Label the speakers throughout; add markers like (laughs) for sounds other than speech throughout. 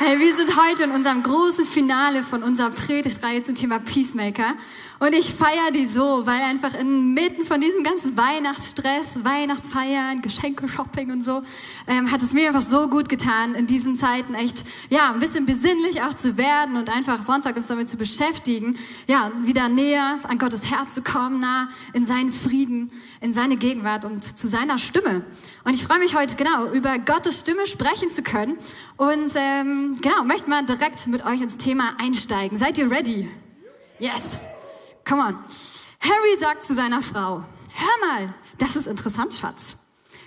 Speaker 1: Hey, wir sind heute in unserem großen Finale von unserer Predigtreihe zum Thema Peacemaker. Und ich feiere die so, weil einfach inmitten von diesem ganzen Weihnachtsstress, Weihnachtsfeiern, Geschenke, Shopping und so, ähm, hat es mir einfach so gut getan, in diesen Zeiten echt, ja, ein bisschen besinnlich auch zu werden und einfach Sonntag uns damit zu beschäftigen, ja, wieder näher an Gottes Herz zu kommen, nah in seinen Frieden, in seine Gegenwart und zu seiner Stimme. Und ich freue mich heute genau über Gottes Stimme sprechen zu können und ähm, genau möchte mal direkt mit euch ins Thema einsteigen. Seid ihr ready? Yes. Come on. Harry sagt zu seiner Frau: Hör mal, das ist interessant, Schatz.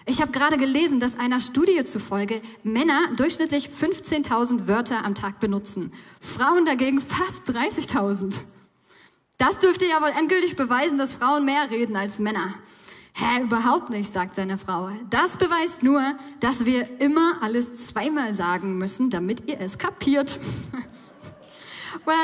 Speaker 1: Ich habe gerade gelesen, dass einer Studie zufolge Männer durchschnittlich 15.000 Wörter am Tag benutzen, Frauen dagegen fast 30.000. Das dürfte ja wohl endgültig beweisen, dass Frauen mehr reden als Männer. Hä, überhaupt nicht, sagt seine Frau. Das beweist nur, dass wir immer alles zweimal sagen müssen, damit ihr es kapiert. (laughs) well,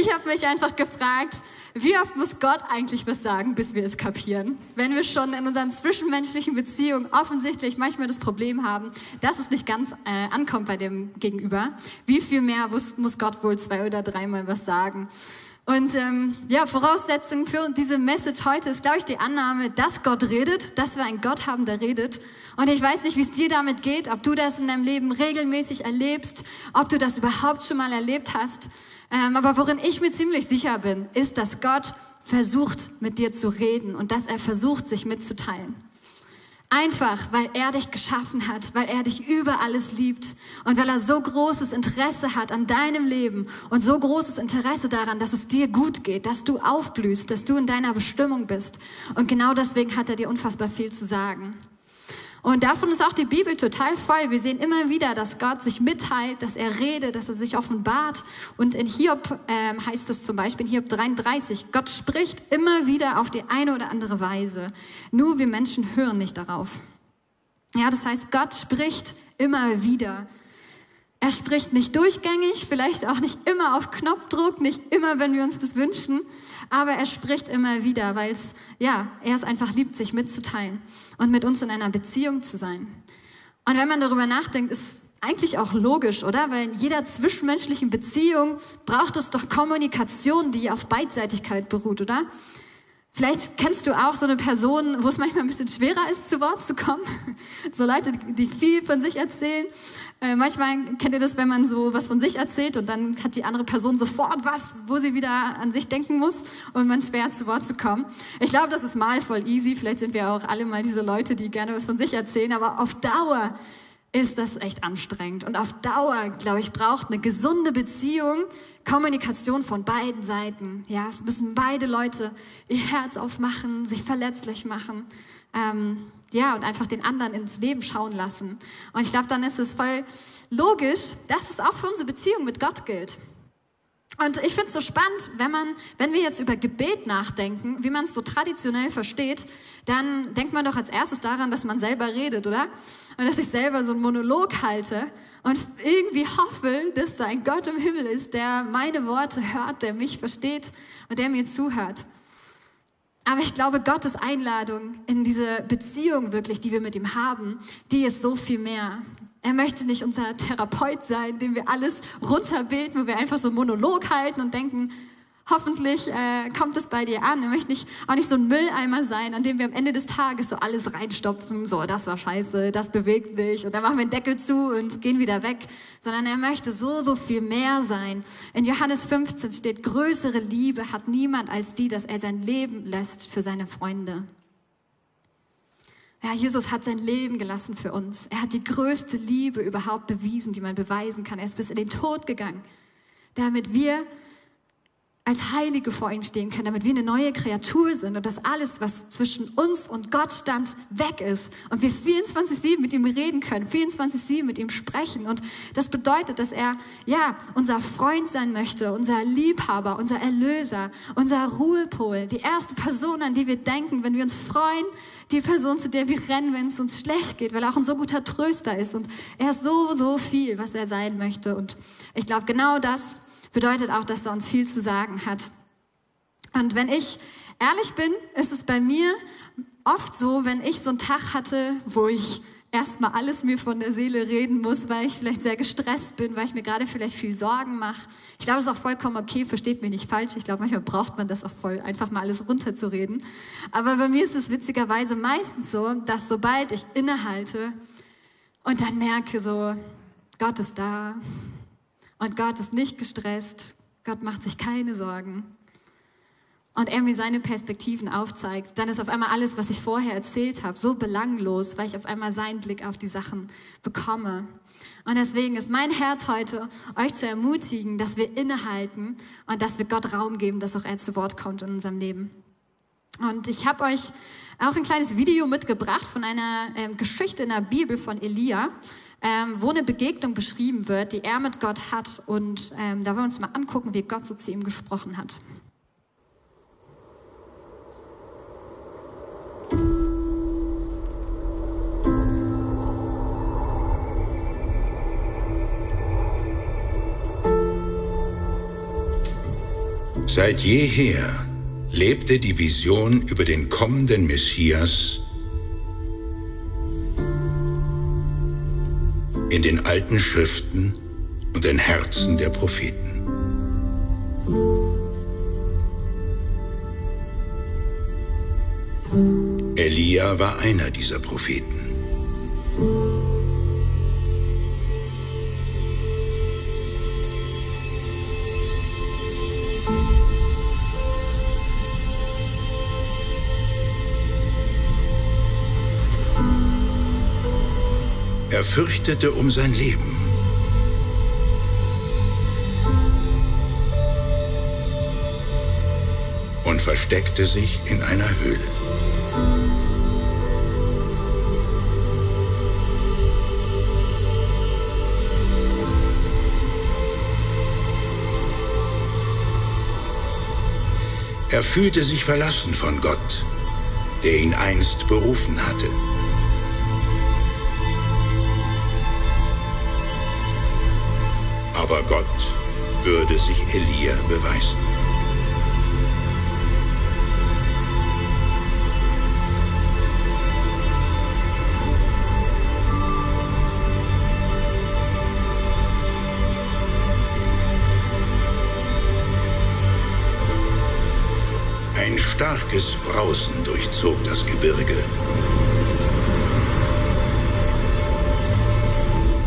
Speaker 1: ich habe mich einfach gefragt, wie oft muss Gott eigentlich was sagen, bis wir es kapieren? Wenn wir schon in unseren zwischenmenschlichen Beziehungen offensichtlich manchmal das Problem haben, dass es nicht ganz äh, ankommt bei dem Gegenüber, wie viel mehr muss, muss Gott wohl zwei oder dreimal was sagen? Und ähm, ja, Voraussetzung für diese Message heute ist, glaube ich, die Annahme, dass Gott redet, dass wir einen Gott haben, der redet. Und ich weiß nicht, wie es dir damit geht, ob du das in deinem Leben regelmäßig erlebst, ob du das überhaupt schon mal erlebt hast. Ähm, aber worin ich mir ziemlich sicher bin, ist, dass Gott versucht, mit dir zu reden und dass er versucht, sich mitzuteilen. Einfach, weil er dich geschaffen hat, weil er dich über alles liebt und weil er so großes Interesse hat an deinem Leben und so großes Interesse daran, dass es dir gut geht, dass du aufblühst, dass du in deiner Bestimmung bist. Und genau deswegen hat er dir unfassbar viel zu sagen. Und davon ist auch die Bibel total voll. Wir sehen immer wieder, dass Gott sich mitteilt, dass er redet, dass er sich offenbart. Und in Hiob ähm, heißt es zum Beispiel in Hiob 33, Gott spricht immer wieder auf die eine oder andere Weise. Nur wir Menschen hören nicht darauf. Ja, das heißt, Gott spricht immer wieder. Er spricht nicht durchgängig, vielleicht auch nicht immer auf Knopfdruck, nicht immer, wenn wir uns das wünschen, aber er spricht immer wieder, weil es, ja, er es einfach liebt, sich mitzuteilen und mit uns in einer Beziehung zu sein. Und wenn man darüber nachdenkt, ist eigentlich auch logisch, oder? Weil in jeder zwischenmenschlichen Beziehung braucht es doch Kommunikation, die auf Beidseitigkeit beruht, oder? Vielleicht kennst du auch so eine Person, wo es manchmal ein bisschen schwerer ist, zu Wort zu kommen. (laughs) So Leute, die viel von sich erzählen. Äh, manchmal kennt ihr das, wenn man so was von sich erzählt und dann hat die andere Person sofort was, wo sie wieder an sich denken muss und man schwer zu Wort zu kommen. Ich glaube, das ist mal voll easy. Vielleicht sind wir auch alle mal diese Leute, die gerne was von sich erzählen, aber auf Dauer ist das echt anstrengend. Und auf Dauer, glaube ich, braucht eine gesunde Beziehung Kommunikation von beiden Seiten. Ja, es müssen beide Leute ihr Herz aufmachen, sich verletzlich machen. Ähm, ja, und einfach den anderen ins Leben schauen lassen. Und ich glaube, dann ist es voll logisch, dass es auch für unsere Beziehung mit Gott gilt. Und ich finde es so spannend, wenn man, wenn wir jetzt über Gebet nachdenken, wie man es so traditionell versteht, dann denkt man doch als erstes daran, dass man selber redet, oder? Und dass ich selber so einen Monolog halte und irgendwie hoffe, dass da ein Gott im Himmel ist, der meine Worte hört, der mich versteht und der mir zuhört. Aber ich glaube, Gottes Einladung in diese Beziehung wirklich, die wir mit ihm haben, die ist so viel mehr. Er möchte nicht unser Therapeut sein, dem wir alles runterbilden, wo wir einfach so einen Monolog halten und denken, hoffentlich äh, kommt es bei dir an. Er möchte nicht, auch nicht so ein Mülleimer sein, an dem wir am Ende des Tages so alles reinstopfen, so, das war scheiße, das bewegt dich und dann machen wir den Deckel zu und gehen wieder weg, sondern er möchte so, so viel mehr sein. In Johannes 15 steht, größere Liebe hat niemand als die, dass er sein Leben lässt für seine Freunde. Ja, Jesus hat sein Leben gelassen für uns. Er hat die größte Liebe überhaupt bewiesen, die man beweisen kann. Er ist bis in den Tod gegangen, damit wir als Heilige vor ihm stehen können, damit wir eine neue Kreatur sind und dass alles, was zwischen uns und Gott stand, weg ist und wir 24-7 mit ihm reden können, 24-7 mit ihm sprechen. Und das bedeutet, dass er, ja, unser Freund sein möchte, unser Liebhaber, unser Erlöser, unser Ruhepol, die erste Person, an die wir denken, wenn wir uns freuen, die Person, zu der wir rennen, wenn es uns schlecht geht, weil er auch ein so guter Tröster ist und er ist so, so viel, was er sein möchte. Und ich glaube, genau das bedeutet auch, dass er uns viel zu sagen hat. Und wenn ich ehrlich bin, ist es bei mir oft so, wenn ich so einen Tag hatte, wo ich erstmal alles mir von der Seele reden muss, weil ich vielleicht sehr gestresst bin, weil ich mir gerade vielleicht viel Sorgen mache. Ich glaube, das ist auch vollkommen okay, versteht mich nicht falsch. Ich glaube, manchmal braucht man das auch voll, einfach mal alles runterzureden. Aber bei mir ist es witzigerweise meistens so, dass sobald ich innehalte und dann merke so, Gott ist da, und Gott ist nicht gestresst. Gott macht sich keine Sorgen. Und er mir seine Perspektiven aufzeigt, dann ist auf einmal alles, was ich vorher erzählt habe, so belanglos, weil ich auf einmal seinen Blick auf die Sachen bekomme. Und deswegen ist mein Herz heute, euch zu ermutigen, dass wir innehalten und dass wir Gott Raum geben, dass auch er zu Wort kommt in unserem Leben. Und ich habe euch auch ein kleines Video mitgebracht von einer ähm, Geschichte in der Bibel von Elia ähm, wo eine Begegnung beschrieben wird, die er mit Gott hat. Und ähm, da wollen wir uns mal angucken, wie Gott so zu ihm gesprochen hat.
Speaker 2: Seit jeher lebte die Vision über den kommenden Messias in den alten Schriften und den Herzen der Propheten. Elia war einer dieser Propheten. Er fürchtete um sein Leben. Und versteckte sich in einer Höhle. Er fühlte sich verlassen von Gott, der ihn einst berufen hatte. Aber Gott würde sich Elia beweisen. Ein starkes Brausen durchzog das Gebirge.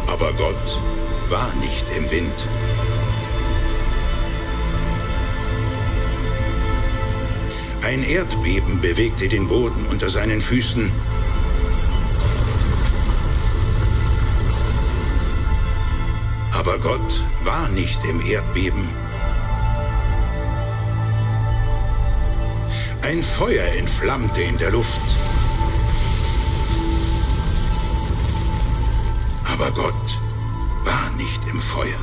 Speaker 2: Aber Gott war nicht im Wind. Ein Erdbeben bewegte den Boden unter seinen Füßen. Aber Gott war nicht im Erdbeben. Ein Feuer entflammte in der Luft. Aber Gott nicht im Feuer.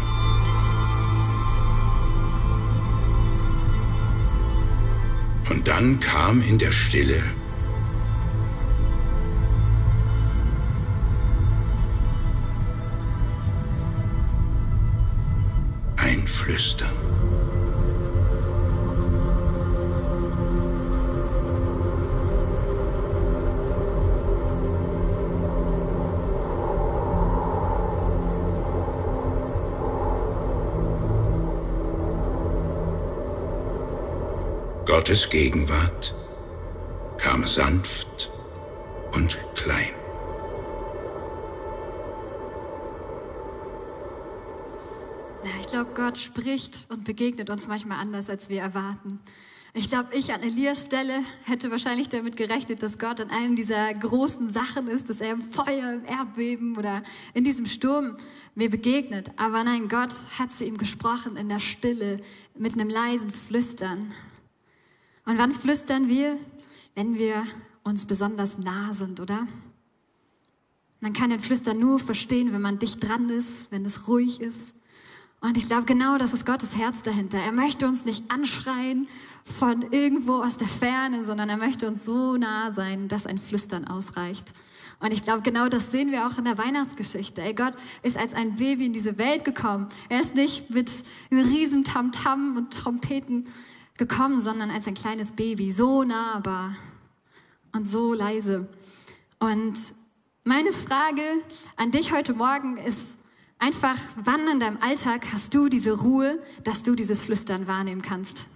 Speaker 2: Und dann kam in der Stille Gottes Gegenwart kam sanft und klein.
Speaker 1: Ja, ich glaube, Gott spricht und begegnet uns manchmal anders, als wir erwarten. Ich glaube, ich an Elias Stelle hätte wahrscheinlich damit gerechnet, dass Gott an einem dieser großen Sachen ist, dass er im Feuer, im Erdbeben oder in diesem Sturm mir begegnet. Aber nein, Gott hat zu ihm gesprochen in der Stille mit einem leisen Flüstern. Und wann flüstern wir? Wenn wir uns besonders nah sind, oder? Man kann den Flüstern nur verstehen, wenn man dicht dran ist, wenn es ruhig ist. Und ich glaube, genau das ist Gottes Herz dahinter. Er möchte uns nicht anschreien von irgendwo aus der Ferne, sondern er möchte uns so nah sein, dass ein Flüstern ausreicht. Und ich glaube, genau das sehen wir auch in der Weihnachtsgeschichte. Ey, Gott ist als ein Baby in diese Welt gekommen. Er ist nicht mit einem riesen Tamtam und Trompeten gekommen, sondern als ein kleines Baby, so nahbar und so leise. Und meine Frage an dich heute Morgen ist, Einfach, wann in deinem Alltag hast du diese Ruhe, dass du dieses Flüstern wahrnehmen kannst?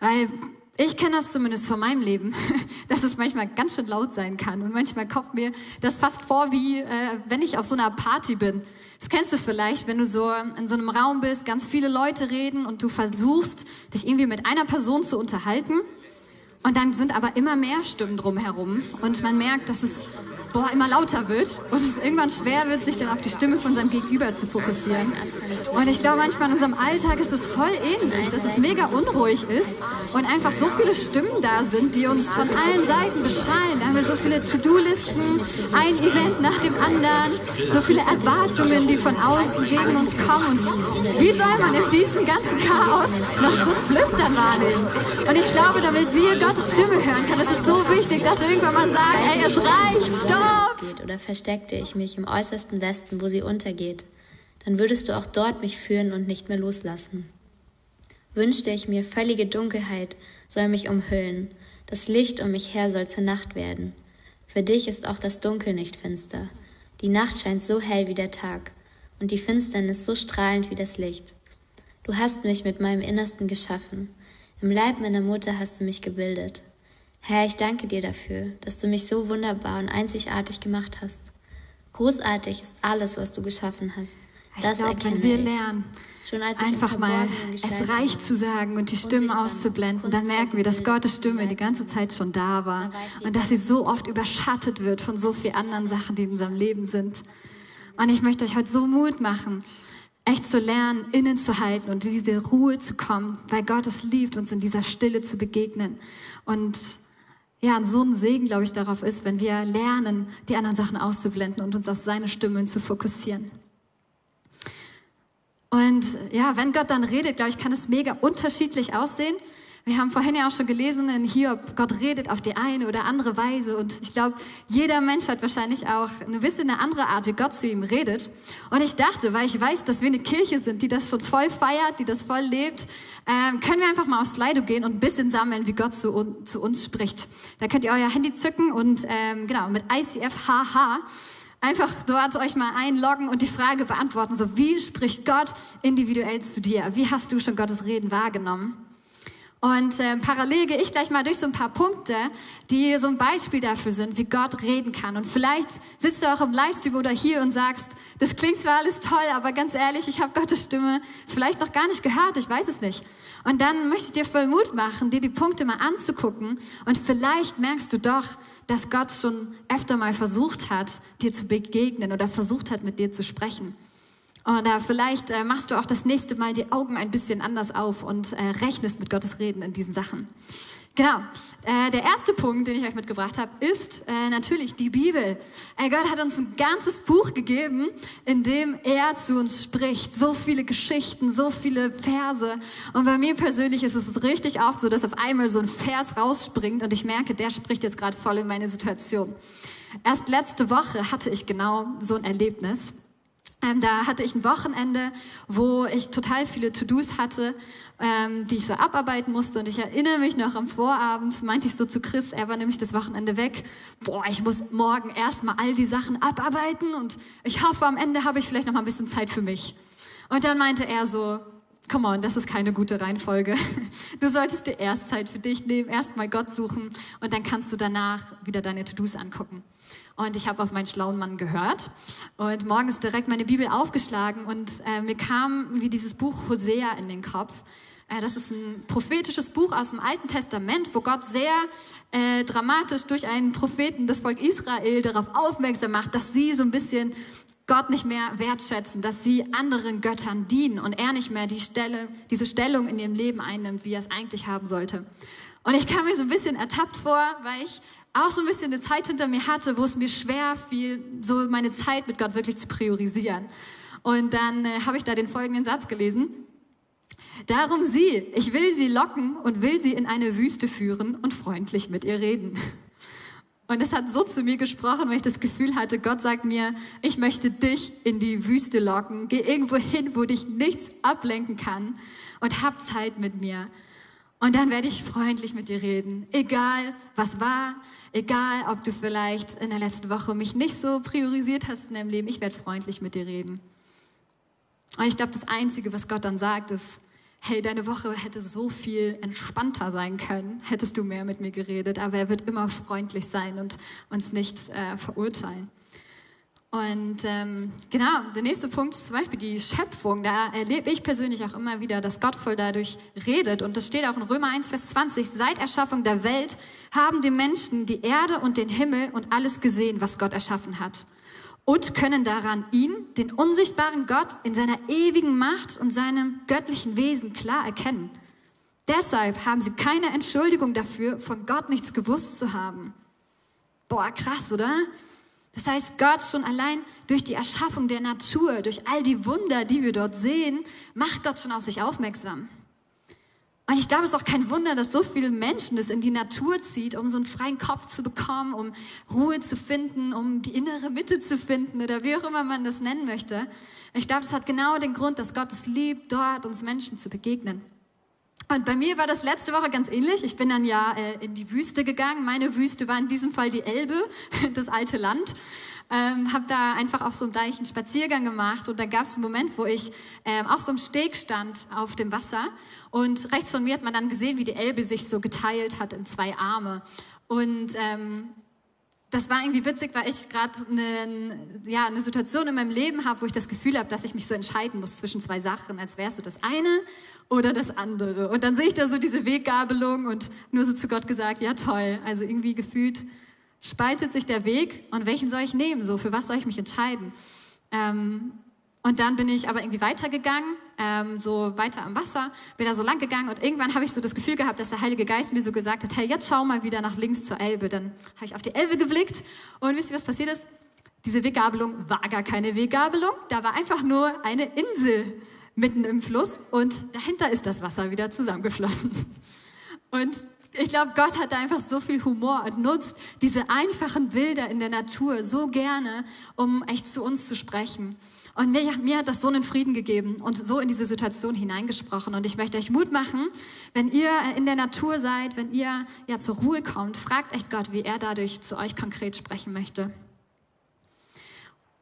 Speaker 1: Weil ich kenne das zumindest von meinem Leben, (laughs) dass es manchmal ganz schön laut sein kann. Und manchmal kommt mir das fast vor, wie äh, wenn ich auf so einer Party bin. Das kennst du vielleicht, wenn du so in so einem Raum bist, ganz viele Leute reden und du versuchst, dich irgendwie mit einer Person zu unterhalten. Und dann sind aber immer mehr Stimmen drumherum. Und man merkt, dass es boah, immer lauter wird und es irgendwann schwer wird, sich dann auf die Stimme von seinem Gegenüber zu fokussieren. Und ich glaube, manchmal in unserem Alltag ist es voll ähnlich, dass es mega unruhig ist und einfach so viele Stimmen da sind, die uns von allen Seiten beschallen. Da haben wir so viele To-Do-Listen, ein Event nach dem anderen, so viele Erwartungen, die von außen gegen uns kommen. Und wie soll man in diesem ganzen Chaos noch so Flüstern wahrnehmen? Und ich glaube, damit wir Gottes Stimme hören können, ist es so wichtig, dass irgendwann mal sagen, hey, es reicht, stopp!
Speaker 3: Oder versteckte ich mich im äußersten Westen, wo sie untergeht, dann würdest du auch dort mich führen und nicht mehr loslassen. Wünschte ich mir, völlige Dunkelheit soll mich umhüllen, das Licht um mich her soll zur Nacht werden. Für dich ist auch das Dunkel nicht finster. Die Nacht scheint so hell wie der Tag und die Finsternis so strahlend wie das Licht. Du hast mich mit meinem Innersten geschaffen. Im Leib meiner Mutter hast du mich gebildet. Herr, ich danke dir dafür, dass du mich so wunderbar und einzigartig gemacht hast. Großartig ist alles, was du geschaffen hast.
Speaker 1: Das ich glaube, wenn wir lernen, einfach mal es reicht zu sagen und die Stimmen auszublenden, dann merken wir, dass Gottes Stimme die ganze Zeit schon da war und dass sie so oft überschattet wird von so vielen anderen Sachen, die in unserem Leben sind. Und ich möchte euch heute so Mut machen, echt zu lernen, innen zu halten und in diese Ruhe zu kommen, weil Gott es liebt, uns in dieser Stille zu begegnen. Und ja, so ein Segen, glaube ich, darauf ist, wenn wir lernen, die anderen Sachen auszublenden und uns auf seine Stimmen zu fokussieren. Und ja, wenn Gott dann redet, glaube ich, kann es mega unterschiedlich aussehen. Wir haben vorhin ja auch schon gelesen in Hiob, Gott redet auf die eine oder andere Weise. Und ich glaube, jeder Mensch hat wahrscheinlich auch eine bisschen eine andere Art, wie Gott zu ihm redet. Und ich dachte, weil ich weiß, dass wir eine Kirche sind, die das schon voll feiert, die das voll lebt, ähm, können wir einfach mal aufs Slido gehen und ein bisschen sammeln, wie Gott zu, zu uns spricht. Da könnt ihr euer Handy zücken und ähm, genau mit ICFHH einfach dort euch mal einloggen und die Frage beantworten, so wie spricht Gott individuell zu dir? Wie hast du schon Gottes Reden wahrgenommen? Und äh, parallel gehe ich gleich mal durch so ein paar Punkte, die so ein Beispiel dafür sind, wie Gott reden kann. Und vielleicht sitzt du auch im Livestream oder hier und sagst, das klingt zwar alles toll, aber ganz ehrlich, ich habe Gottes Stimme vielleicht noch gar nicht gehört, ich weiß es nicht. Und dann möchte ich dir voll Mut machen, dir die Punkte mal anzugucken. Und vielleicht merkst du doch, dass Gott schon öfter mal versucht hat, dir zu begegnen oder versucht hat, mit dir zu sprechen. Oder vielleicht äh, machst du auch das nächste Mal die Augen ein bisschen anders auf und äh, rechnest mit Gottes Reden in diesen Sachen. Genau. Äh, der erste Punkt, den ich euch mitgebracht habe, ist äh, natürlich die Bibel. Äh, Gott hat uns ein ganzes Buch gegeben, in dem er zu uns spricht. So viele Geschichten, so viele Verse. Und bei mir persönlich ist es richtig oft so, dass auf einmal so ein Vers rausspringt und ich merke, der spricht jetzt gerade voll in meine Situation. Erst letzte Woche hatte ich genau so ein Erlebnis. Ähm, da hatte ich ein Wochenende, wo ich total viele To-Dos hatte, ähm, die ich so abarbeiten musste. Und ich erinnere mich noch am Vorabend, meinte ich so zu Chris, er war nämlich das Wochenende weg. Boah, ich muss morgen erstmal all die Sachen abarbeiten und ich hoffe, am Ende habe ich vielleicht noch mal ein bisschen Zeit für mich. Und dann meinte er so, Come on, das ist keine gute Reihenfolge. (laughs) Du solltest dir erst Zeit für dich nehmen, erst mal Gott suchen und dann kannst du danach wieder deine To-Dos angucken. Und ich habe auf meinen schlauen Mann gehört und morgens direkt meine Bibel aufgeschlagen und äh, mir kam wie dieses Buch Hosea in den Kopf. Äh, das ist ein prophetisches Buch aus dem Alten Testament, wo Gott sehr äh, dramatisch durch einen Propheten das Volk Israel darauf aufmerksam macht, dass sie so ein bisschen Gott nicht mehr wertschätzen, dass sie anderen Göttern dienen und er nicht mehr die Stelle, diese Stellung in ihrem Leben einnimmt, wie er es eigentlich haben sollte. Und ich kam mir so ein bisschen ertappt vor, weil ich auch so ein bisschen eine Zeit hinter mir hatte, wo es mir schwer fiel, so meine Zeit mit Gott wirklich zu priorisieren. Und dann äh, habe ich da den folgenden Satz gelesen. Darum sie, ich will sie locken und will sie in eine Wüste führen und freundlich mit ihr reden. Und es hat so zu mir gesprochen, weil ich das Gefühl hatte, Gott sagt mir, ich möchte dich in die Wüste locken. Geh irgendwo hin, wo dich nichts ablenken kann und hab Zeit mit mir. Und dann werde ich freundlich mit dir reden. Egal, was war, egal, ob du vielleicht in der letzten Woche mich nicht so priorisiert hast in deinem Leben, ich werde freundlich mit dir reden. Und ich glaube, das Einzige, was Gott dann sagt, ist, hey, deine Woche hätte so viel entspannter sein können, hättest du mehr mit mir geredet, aber er wird immer freundlich sein und uns nicht äh, verurteilen. Und ähm, genau, der nächste Punkt ist zum Beispiel die Schöpfung. Da erlebe ich persönlich auch immer wieder, dass Gott voll dadurch redet. Und das steht auch in Römer 1, Vers 20. Seit Erschaffung der Welt haben die Menschen die Erde und den Himmel und alles gesehen, was Gott erschaffen hat und können daran ihn, den unsichtbaren Gott, in seiner ewigen Macht und seinem göttlichen Wesen klar erkennen. Deshalb haben sie keine Entschuldigung dafür, von Gott nichts gewusst zu haben. Boah, krass, oder? Das heißt, Gott schon allein durch die Erschaffung der Natur, durch all die Wunder, die wir dort sehen, macht Gott schon auf sich aufmerksam. Und ich glaube, es ist auch kein Wunder, dass so viele Menschen das in die Natur zieht, um so einen freien Kopf zu bekommen, um Ruhe zu finden, um die innere Mitte zu finden oder wie auch immer man das nennen möchte. Ich glaube, es hat genau den Grund, dass Gott es liebt, dort uns Menschen zu begegnen. Und bei mir war das letzte Woche ganz ähnlich. Ich bin dann ja äh, in die Wüste gegangen. Meine Wüste war in diesem Fall die Elbe, (laughs) das alte Land. Ähm, habe da einfach auf so einem Deich einen Spaziergang gemacht. Und da gab es einen Moment, wo ich ähm, auf so einem Steg stand auf dem Wasser. Und rechts von mir hat man dann gesehen, wie die Elbe sich so geteilt hat in zwei Arme. Und ähm, das war irgendwie witzig, weil ich gerade eine, ja, eine Situation in meinem Leben habe, wo ich das Gefühl habe, dass ich mich so entscheiden muss zwischen zwei Sachen, als wärst du das eine oder das andere. Und dann sehe ich da so diese Weggabelung und nur so zu Gott gesagt, ja toll. Also irgendwie gefühlt spaltet sich der Weg und welchen soll ich nehmen? So, für was soll ich mich entscheiden? Ähm, und dann bin ich aber irgendwie weitergegangen, ähm, so weiter am Wasser, bin da so lang gegangen und irgendwann habe ich so das Gefühl gehabt, dass der Heilige Geist mir so gesagt hat, hey, jetzt schau mal wieder nach links zur Elbe. Dann habe ich auf die Elbe geblickt und wisst ihr, was passiert ist? Diese Weggabelung war gar keine Weggabelung, da war einfach nur eine Insel mitten im Fluss und dahinter ist das Wasser wieder zusammengeflossen. Und ich glaube, Gott hat einfach so viel Humor und nutzt diese einfachen Bilder in der Natur so gerne, um echt zu uns zu sprechen. Und mir, mir hat das so einen Frieden gegeben und so in diese Situation hineingesprochen. Und ich möchte euch Mut machen, wenn ihr in der Natur seid, wenn ihr ja zur Ruhe kommt, fragt echt Gott, wie er dadurch zu euch konkret sprechen möchte.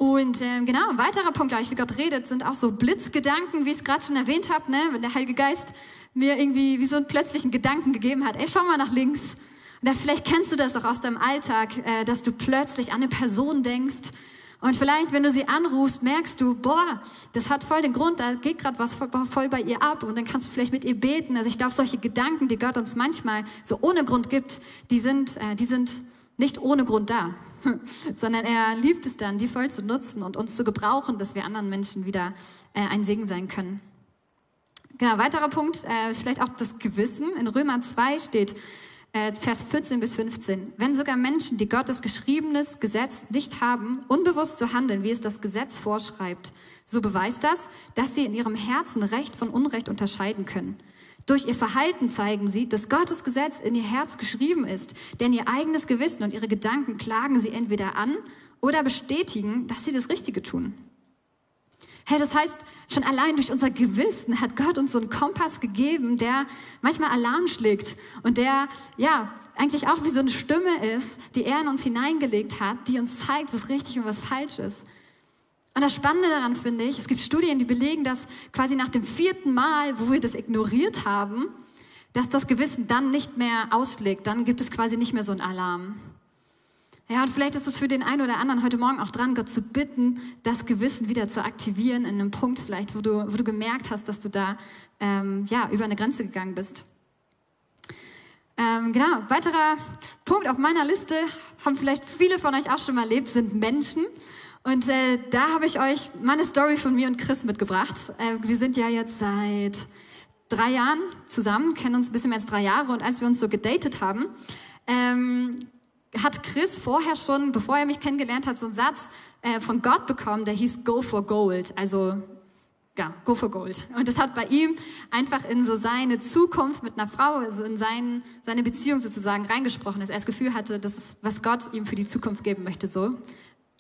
Speaker 1: Und äh, genau, ein weiterer Punkt, gleich wie Gott redet, sind auch so Blitzgedanken, wie ich es gerade schon erwähnt habe, ne? wenn der Heilige Geist mir irgendwie wie so einen plötzlichen Gedanken gegeben hat, ey, schau mal nach links. Oder vielleicht kennst du das auch aus deinem Alltag, äh, dass du plötzlich an eine Person denkst und vielleicht, wenn du sie anrufst, merkst du, boah, das hat voll den Grund, da geht gerade was voll bei ihr ab und dann kannst du vielleicht mit ihr beten. Also ich glaube, solche Gedanken, die Gott uns manchmal so ohne Grund gibt, die sind, äh, die sind nicht ohne Grund da, (laughs) sondern er liebt es dann, die voll zu nutzen und uns zu gebrauchen, dass wir anderen Menschen wieder äh, ein Segen sein können. Genau, weiterer Punkt, äh, vielleicht auch das Gewissen. In Römer 2 steht, äh, Vers 14 bis 15. Wenn sogar Menschen, die Gottes geschriebenes Gesetz nicht haben, unbewusst so handeln, wie es das Gesetz vorschreibt, so beweist das, dass sie in ihrem Herzen Recht von Unrecht unterscheiden können. Durch ihr Verhalten zeigen sie, dass Gottes Gesetz in ihr Herz geschrieben ist, denn ihr eigenes Gewissen und ihre Gedanken klagen sie entweder an oder bestätigen, dass sie das Richtige tun. Hey, das heißt, schon allein durch unser Gewissen hat Gott uns so einen Kompass gegeben, der manchmal Alarm schlägt und der, ja, eigentlich auch wie so eine Stimme ist, die er in uns hineingelegt hat, die uns zeigt, was richtig und was falsch ist. Und das Spannende daran finde ich, es gibt Studien, die belegen, dass quasi nach dem vierten Mal, wo wir das ignoriert haben, dass das Gewissen dann nicht mehr ausschlägt. Dann gibt es quasi nicht mehr so einen Alarm. Ja, und vielleicht ist es für den einen oder anderen heute Morgen auch dran, Gott zu bitten, das Gewissen wieder zu aktivieren in einem Punkt vielleicht, wo du, wo du gemerkt hast, dass du da ähm, ja, über eine Grenze gegangen bist. Ähm, genau, weiterer Punkt auf meiner Liste, haben vielleicht viele von euch auch schon mal erlebt, sind Menschen. Und äh, da habe ich euch meine Story von mir und Chris mitgebracht. Äh, wir sind ja jetzt seit drei Jahren zusammen, kennen uns ein bisschen mehr als drei Jahre. Und als wir uns so gedatet haben, ähm, hat Chris vorher schon, bevor er mich kennengelernt hat, so einen Satz äh, von Gott bekommen, der hieß Go for Gold. Also ja, go for gold. Und das hat bei ihm einfach in so seine Zukunft mit einer Frau, also in seinen, seine Beziehung sozusagen reingesprochen, dass er das Gefühl hatte, das ist, was Gott ihm für die Zukunft geben möchte, so.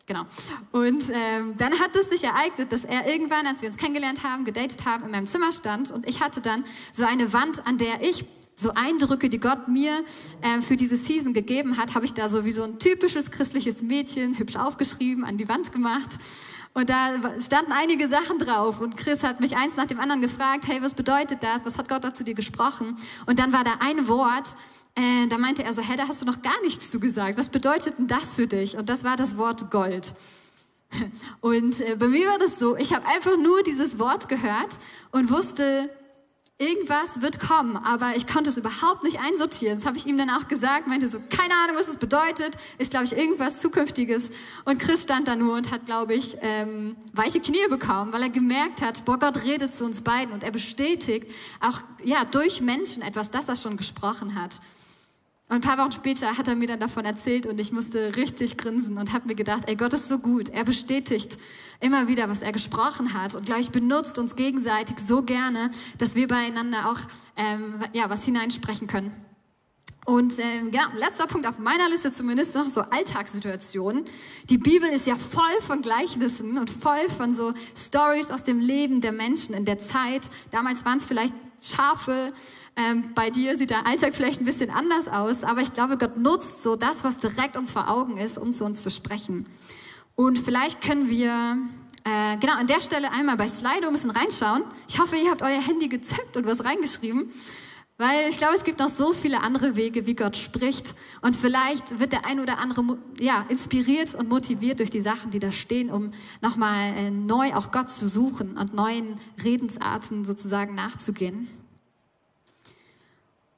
Speaker 1: Genau. Und ähm, dann hat es sich ereignet, dass er irgendwann, als wir uns kennengelernt haben, gedatet haben, in meinem Zimmer stand und ich hatte dann so eine Wand, an der ich so Eindrücke, die Gott mir äh, für diese Season gegeben hat, habe ich da so wie so ein typisches christliches Mädchen hübsch aufgeschrieben, an die Wand gemacht. Und da standen einige Sachen drauf. Und Chris hat mich eins nach dem anderen gefragt, hey, was bedeutet das? Was hat Gott da zu dir gesprochen? Und dann war da ein Wort, äh, da meinte er so, hey, da hast du noch gar nichts zugesagt. Was bedeutet denn das für dich? Und das war das Wort Gold. (laughs) Und äh, bei mir war das so, ich habe einfach nur dieses Wort gehört und wusste, irgendwas wird kommen, aber ich konnte es überhaupt nicht einsortieren. Das habe ich ihm dann auch gesagt, meinte so, keine Ahnung, was es bedeutet, ist, glaube ich, irgendwas Zukünftiges. Und Chris stand da nur und hat, glaube ich, ähm, weiche Knie bekommen, weil er gemerkt hat, boah, Gott redet zu uns beiden und er bestätigt auch ja durch Menschen etwas, das er schon gesprochen hat. Und ein paar Wochen später hat er mir dann davon erzählt und ich musste richtig grinsen und habe mir gedacht, ey, Gott ist so gut. Er bestätigt immer wieder, was er gesprochen hat und gleich benutzt uns gegenseitig so gerne, dass wir beieinander auch ähm, ja, was hineinsprechen können. Und ähm, ja, letzter Punkt auf meiner Liste zumindest noch so Alltagssituationen. Die Bibel ist ja voll von Gleichnissen und voll von so Stories aus dem Leben der Menschen in der Zeit. Damals waren es vielleicht Schafe, ähm, bei dir sieht der Alltag vielleicht ein bisschen anders aus, aber ich glaube, Gott nutzt so das, was direkt uns vor Augen ist, um zu uns zu sprechen. Und vielleicht können wir äh, genau an der Stelle einmal bei Slido ein bisschen reinschauen. Ich hoffe, ihr habt euer Handy gezückt und was reingeschrieben. Weil ich glaube, es gibt noch so viele andere Wege, wie Gott spricht. Und vielleicht wird der ein oder andere ja, inspiriert und motiviert durch die Sachen, die da stehen, um nochmal äh, neu auch Gott zu suchen und neuen Redensarten sozusagen nachzugehen.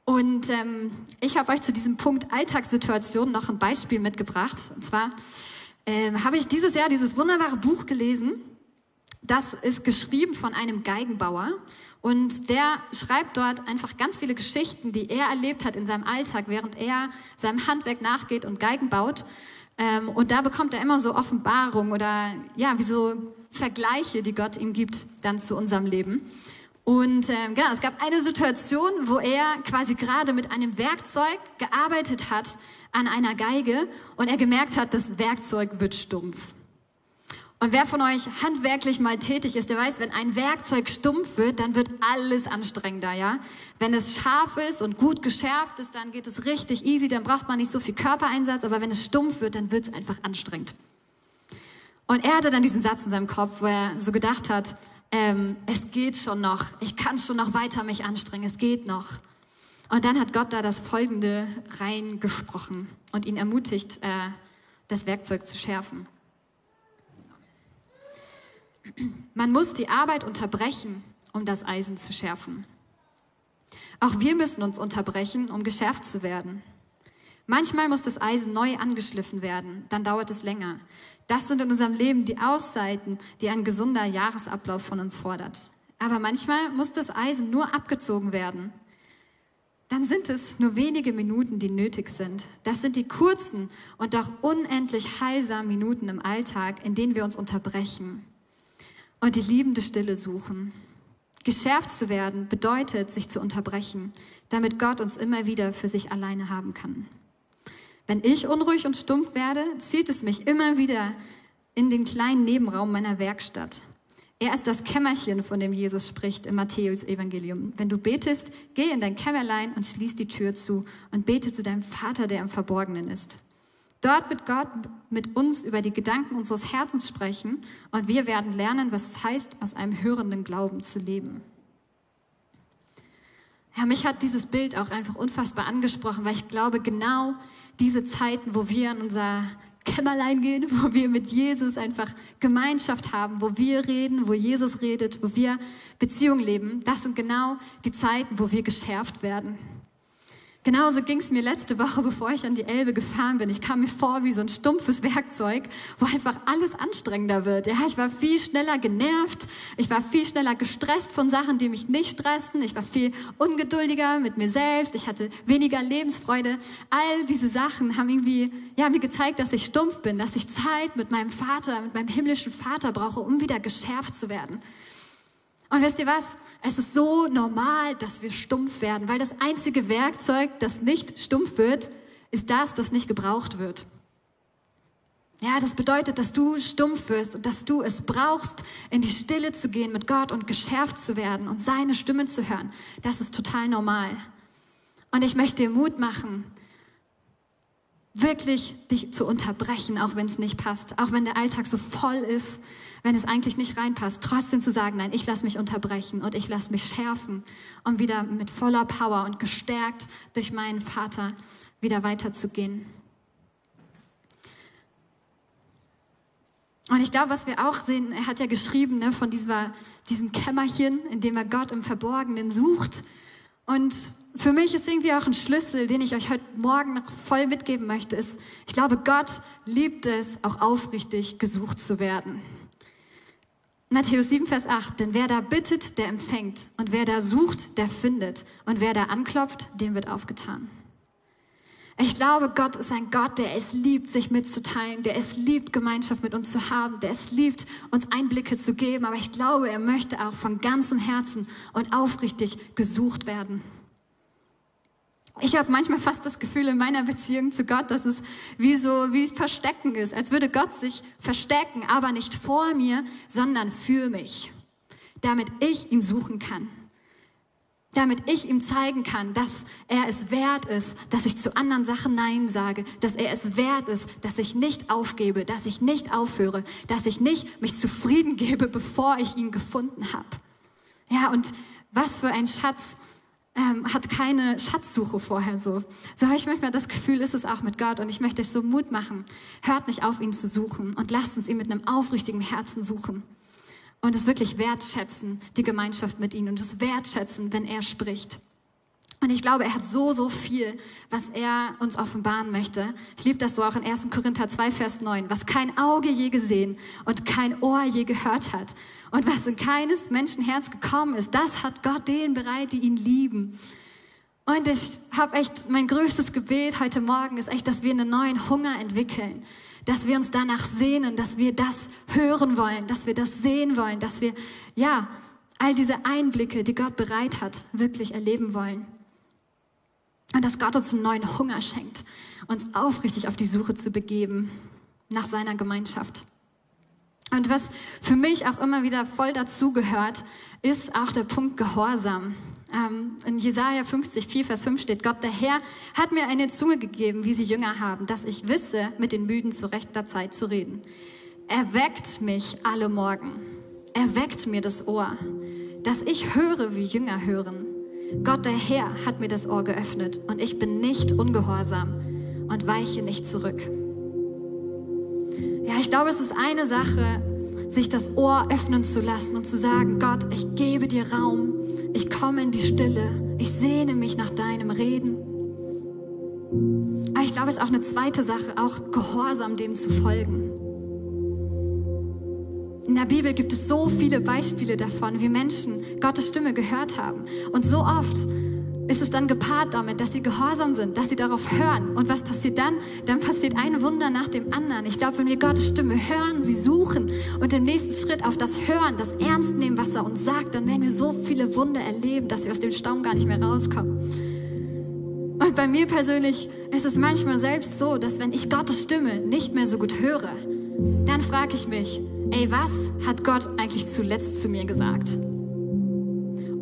Speaker 1: Und ähm, ich habe euch zu diesem Punkt Alltagssituation noch ein Beispiel mitgebracht. Und zwar ähm, habe ich dieses Jahr dieses wunderbare Buch gelesen. Das ist geschrieben von einem Geigenbauer. Und der schreibt dort einfach ganz viele Geschichten, die er erlebt hat in seinem Alltag, während er seinem Handwerk nachgeht und Geigen baut. Ähm, und da bekommt er immer so Offenbarungen oder ja, wie so Vergleiche, die Gott ihm gibt, dann zu unserem Leben. Und ähm, genau, es gab eine Situation, wo er quasi gerade mit einem Werkzeug gearbeitet hat an einer Geige und er gemerkt hat, das Werkzeug wird stumpf. Und wer von euch handwerklich mal tätig ist, der weiß, wenn ein Werkzeug stumpf wird, dann wird alles anstrengender, ja? Wenn es scharf ist und gut geschärft ist, dann geht es richtig easy, dann braucht man nicht so viel Körpereinsatz, aber wenn es stumpf wird, dann wird es einfach anstrengend. Und er hatte dann diesen Satz in seinem Kopf, wo er so gedacht hat, ähm, es geht schon noch, ich kann schon noch weiter mich anstrengen, es geht noch. Und dann hat Gott da das Folgende reingesprochen und ihn ermutigt, äh, das Werkzeug zu schärfen. Man muss die Arbeit unterbrechen, um das Eisen zu schärfen. Auch wir müssen uns unterbrechen, um geschärft zu werden. Manchmal muss das Eisen neu angeschliffen werden, dann dauert es länger. Das sind in unserem Leben die Ausseiten, die ein gesunder Jahresablauf von uns fordert. Aber manchmal muss das Eisen nur abgezogen werden. Dann sind es nur wenige Minuten, die nötig sind. Das sind die kurzen und doch unendlich heilsamen Minuten im Alltag, in denen wir uns unterbrechen und die liebende Stille suchen. Geschärft zu werden bedeutet, sich zu unterbrechen, damit Gott uns immer wieder für sich alleine haben kann. Wenn ich unruhig und stumpf werde, zieht es mich immer wieder in den kleinen Nebenraum meiner Werkstatt. Er ist das Kämmerchen, von dem Jesus spricht im Matthäus-Evangelium. Wenn du betest, geh in dein Kämmerlein und schließ die Tür zu und bete zu deinem Vater, der im Verborgenen ist. Dort wird Gott mit uns über die Gedanken unseres Herzens sprechen und wir werden lernen, was es heißt, aus einem hörenden Glauben zu leben. Ja, mich hat dieses Bild auch einfach unfassbar angesprochen, weil ich glaube, genau diese Zeiten, wo wir in unser Kämmerlein gehen, (laughs) wo wir mit Jesus einfach Gemeinschaft haben, wo wir reden, wo Jesus redet, wo wir Beziehung leben, das sind genau die Zeiten, wo wir geschärft werden. Genauso ging es mir letzte Woche, (laughs) bevor ich an die Elbe gefahren bin. Ich kam mir vor wie so ein stumpfes Werkzeug, wo einfach alles anstrengender wird. Ja, ich war viel schneller genervt, ich war viel schneller gestresst von Sachen, die mich nicht stressen. Ich war viel ungeduldiger mit mir selbst. Ich hatte weniger Lebensfreude. All diese Sachen haben irgendwie ja, mir gezeigt, dass ich stumpf bin, dass ich Zeit mit meinem Vater, mit meinem himmlischen Vater brauche, um wieder geschärft zu werden. Und wisst ihr was? Es ist so normal, dass wir stumpf werden, weil das einzige Werkzeug, das nicht stumpf wird, ist das, das nicht gebraucht wird. Ja, das bedeutet, dass du stumpf wirst und dass du es brauchst, in die Stille zu gehen mit Gott und geschärft zu werden und seine Stimme zu hören. Das ist total normal. Und ich möchte dir Mut machen, wirklich dich zu unterbrechen, auch wenn es nicht passt, auch wenn der Alltag so voll ist, wenn es eigentlich nicht reinpasst, trotzdem zu sagen, nein, ich lasse mich unterbrechen und ich lasse mich schärfen, um wieder mit voller Power und gestärkt durch meinen Vater wieder weiterzugehen. Und ich glaube, was wir auch sehen, er hat ja geschrieben ne, von dieser, diesem Kämmerchen, in dem er Gott im Verborgenen sucht. Und für mich ist irgendwie auch ein Schlüssel, den ich euch heute Morgen noch voll mitgeben möchte, ist, ich glaube, Gott liebt es, auch aufrichtig gesucht zu werden. Matthäus 7, Vers 8, denn wer da bittet, der empfängt, und wer da sucht, der findet, und wer da anklopft, dem wird aufgetan. Ich glaube, Gott ist ein Gott, der es liebt, sich mitzuteilen, der es liebt, Gemeinschaft mit uns zu haben, der es liebt, uns Einblicke zu geben, aber ich glaube, er möchte auch von ganzem Herzen und aufrichtig gesucht werden. Ich habe manchmal fast das Gefühl in meiner Beziehung zu Gott, dass es wie so wie Verstecken ist, als würde Gott sich verstecken, aber nicht vor mir, sondern für mich, damit ich ihn suchen kann. Damit ich ihm zeigen kann, dass er es wert ist, dass ich zu anderen Sachen Nein sage, dass er es wert ist, dass ich nicht aufgebe, dass ich nicht aufhöre, dass ich nicht mich zufrieden gebe, bevor ich ihn gefunden habe. Ja, und was für ein Schatz ähm, hat keine Schatzsuche vorher so. So habe ich manchmal das Gefühl, ist es auch mit Gott. Und ich möchte euch so Mut machen. Hört nicht auf, ihn zu suchen und lasst uns ihn mit einem aufrichtigen Herzen suchen. Und es wirklich wertschätzen, die Gemeinschaft mit ihm und es wertschätzen, wenn er spricht. Und ich glaube, er hat so, so viel, was er uns offenbaren möchte. Ich liebe das so auch in 1. Korinther 2, Vers 9. Was kein Auge je gesehen und kein Ohr je gehört hat und was in keines Menschenherz gekommen ist, das hat Gott denen bereit, die ihn lieben. Und ich habe echt, mein größtes Gebet heute Morgen ist echt, dass wir einen neuen Hunger entwickeln. Dass wir uns danach sehnen, dass wir das hören wollen, dass wir das sehen wollen, dass wir, ja, all diese Einblicke, die Gott bereit hat, wirklich erleben wollen. Und dass Gott uns einen neuen Hunger schenkt, uns aufrichtig auf die Suche zu begeben nach seiner Gemeinschaft. Und was für mich auch immer wieder voll dazugehört, ist auch der Punkt Gehorsam. Ähm, in Jesaja 50, 4, Vers 5 steht, Gott, der Herr, hat mir eine Zunge gegeben, wie sie Jünger haben, dass ich wisse, mit den Müden zu rechter Zeit zu reden. Er weckt mich alle Morgen. Er weckt mir das Ohr, dass ich höre, wie Jünger hören. Gott der Herr hat mir das Ohr geöffnet und ich bin nicht ungehorsam und weiche nicht zurück. Ja, ich glaube, es ist eine Sache, sich das Ohr öffnen zu lassen und zu sagen, Gott, ich gebe dir Raum, ich komme in die Stille, ich sehne mich nach deinem Reden. Aber ich glaube, es ist auch eine zweite Sache, auch gehorsam dem zu folgen. In der Bibel gibt es so viele Beispiele davon, wie Menschen Gottes Stimme gehört haben. Und so oft ist es dann gepaart damit, dass sie gehorsam sind, dass sie darauf hören. Und was passiert dann? Dann passiert ein Wunder nach dem anderen. Ich glaube, wenn wir Gottes Stimme hören, sie suchen und im nächsten Schritt auf das Hören, das Ernst nehmen, was er uns sagt, dann werden wir so viele Wunder erleben, dass wir aus dem Staum gar nicht mehr rauskommen. Und bei mir persönlich ist es manchmal selbst so, dass wenn ich Gottes Stimme nicht mehr so gut höre, dann frage ich mich, ey, was hat Gott eigentlich zuletzt zu mir gesagt?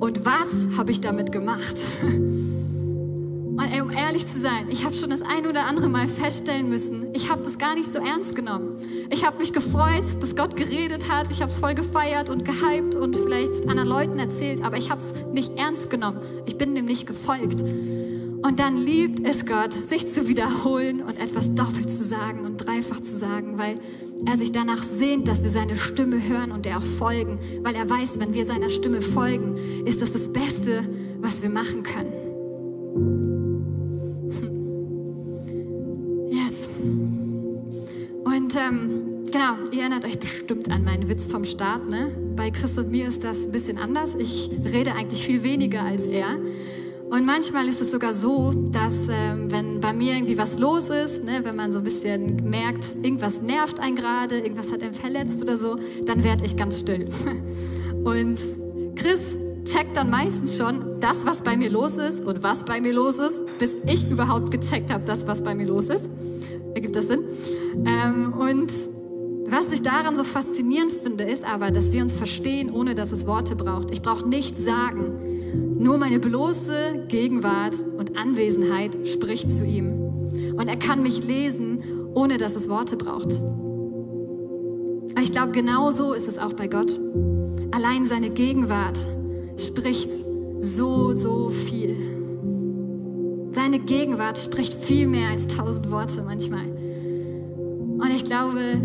Speaker 1: Und was habe ich damit gemacht? (laughs) Und um ehrlich zu sein, ich habe schon das ein oder andere Mal feststellen müssen, ich habe das gar nicht so ernst genommen. Ich habe mich gefreut, dass Gott geredet hat, ich habe es voll gefeiert und gehypt und vielleicht anderen Leuten erzählt, aber ich habe es nicht ernst genommen. Ich bin dem nicht gefolgt. Und dann liebt es Gott, sich zu wiederholen und etwas doppelt zu sagen und dreifach zu sagen, weil er sich danach sehnt, dass wir seine Stimme hören und er auch folgen, weil er weiß, wenn wir seiner Stimme folgen, ist das das Beste, was wir machen können. Yes. Und ähm, genau, ihr erinnert euch bestimmt an meinen Witz vom Start. Ne? Bei Chris und mir ist das ein bisschen anders. Ich rede eigentlich viel weniger als er. Und manchmal ist es sogar so, dass ähm, wenn bei mir irgendwie was los ist, ne, wenn man so ein bisschen merkt, irgendwas nervt einen gerade, irgendwas hat einen verletzt oder so, dann werde ich ganz still. (laughs) Und Chris checkt dann meistens schon das, was bei mir los ist und was bei mir los ist, bis ich überhaupt gecheckt habe, das, was bei mir los ist. Ergibt das Sinn? Ähm, und was ich daran so faszinierend finde, ist aber, dass wir uns verstehen, ohne dass es Worte braucht. Ich brauche nichts sagen. Nur meine bloße Gegenwart und Anwesenheit spricht zu ihm. Und er kann mich lesen, ohne dass es Worte braucht. Aber ich glaube, genau so ist es auch bei Gott. Allein seine Gegenwart spricht so, so viel. Seine Gegenwart spricht viel mehr als tausend Worte manchmal. Und ich glaube,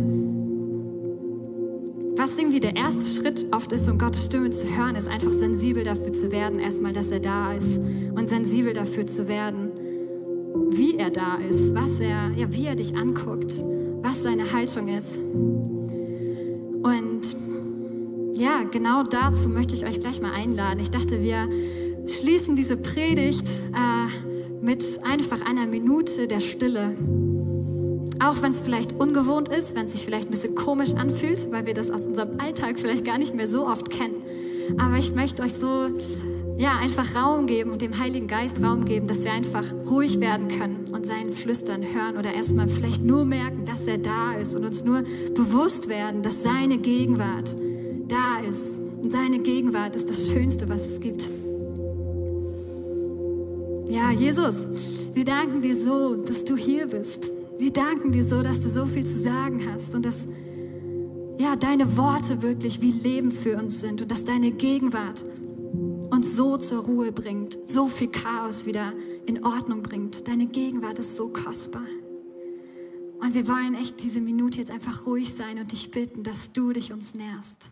Speaker 1: was irgendwie der erste Schritt oft ist, um Gottes Stimme zu hören, ist einfach sensibel dafür zu werden, erstmal, dass er da ist und sensibel dafür zu werden, wie er da ist, was er, ja, wie er dich anguckt, was seine Haltung ist. Und ja, genau dazu möchte ich euch gleich mal einladen. Ich dachte, wir schließen diese Predigt äh, mit einfach einer Minute der Stille. Auch wenn es vielleicht ungewohnt ist, wenn es sich vielleicht ein bisschen komisch anfühlt, weil wir das aus unserem Alltag vielleicht gar nicht mehr so oft kennen. Aber ich möchte euch so, ja, einfach Raum geben und dem Heiligen Geist Raum geben, dass wir einfach ruhig werden können und sein Flüstern hören oder erstmal vielleicht nur merken, dass er da ist und uns nur bewusst werden, dass seine Gegenwart da ist. Und seine Gegenwart ist das Schönste, was es gibt. Ja, Jesus, wir danken dir so, dass du hier bist. Wir danken dir so, dass du so viel zu sagen hast und dass ja, deine Worte wirklich wie Leben für uns sind und dass deine Gegenwart uns so zur Ruhe bringt, so viel Chaos wieder in Ordnung bringt. Deine Gegenwart ist so kostbar. Und wir wollen echt diese Minute jetzt einfach ruhig sein und dich bitten, dass du dich uns nährst.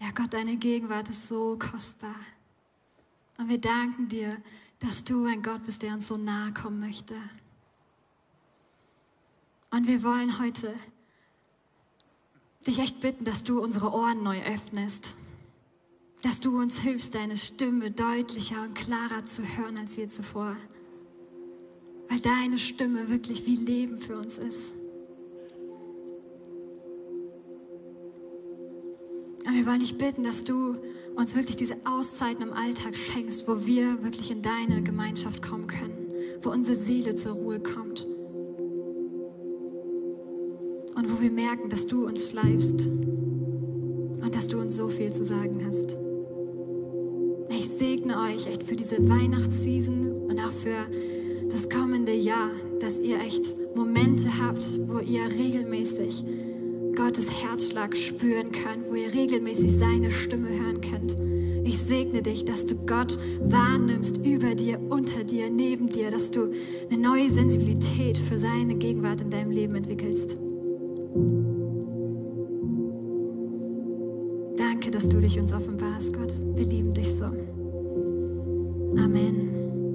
Speaker 1: Ja, Gott, deine Gegenwart ist so kostbar. Und wir danken dir, dass du ein Gott bist, der uns so nahe kommen möchte. Und wir wollen heute dich echt bitten, dass du unsere Ohren neu öffnest. Dass du uns hilfst, deine Stimme deutlicher und klarer zu hören als je zuvor. Weil deine Stimme wirklich wie Leben für uns ist. Wir wollen dich bitten, dass du uns wirklich diese Auszeiten im Alltag schenkst, wo wir wirklich in deine Gemeinschaft kommen können, wo unsere Seele zur Ruhe kommt und wo wir merken, dass du uns schleifst und dass du uns so viel zu sagen hast. Ich segne euch echt für diese Weihnachtsseason und auch für das kommende Jahr, dass ihr echt Momente habt, wo ihr regelmäßig Gottes Herzschlag spüren könnt, wo ihr regelmäßig seine Stimme hören könnt. Ich segne dich, dass du Gott wahrnimmst über dir, unter dir, neben dir, dass du eine neue Sensibilität für seine Gegenwart in deinem Leben entwickelst. dass du dich uns offenbarst, Gott. Wir lieben dich so. Amen.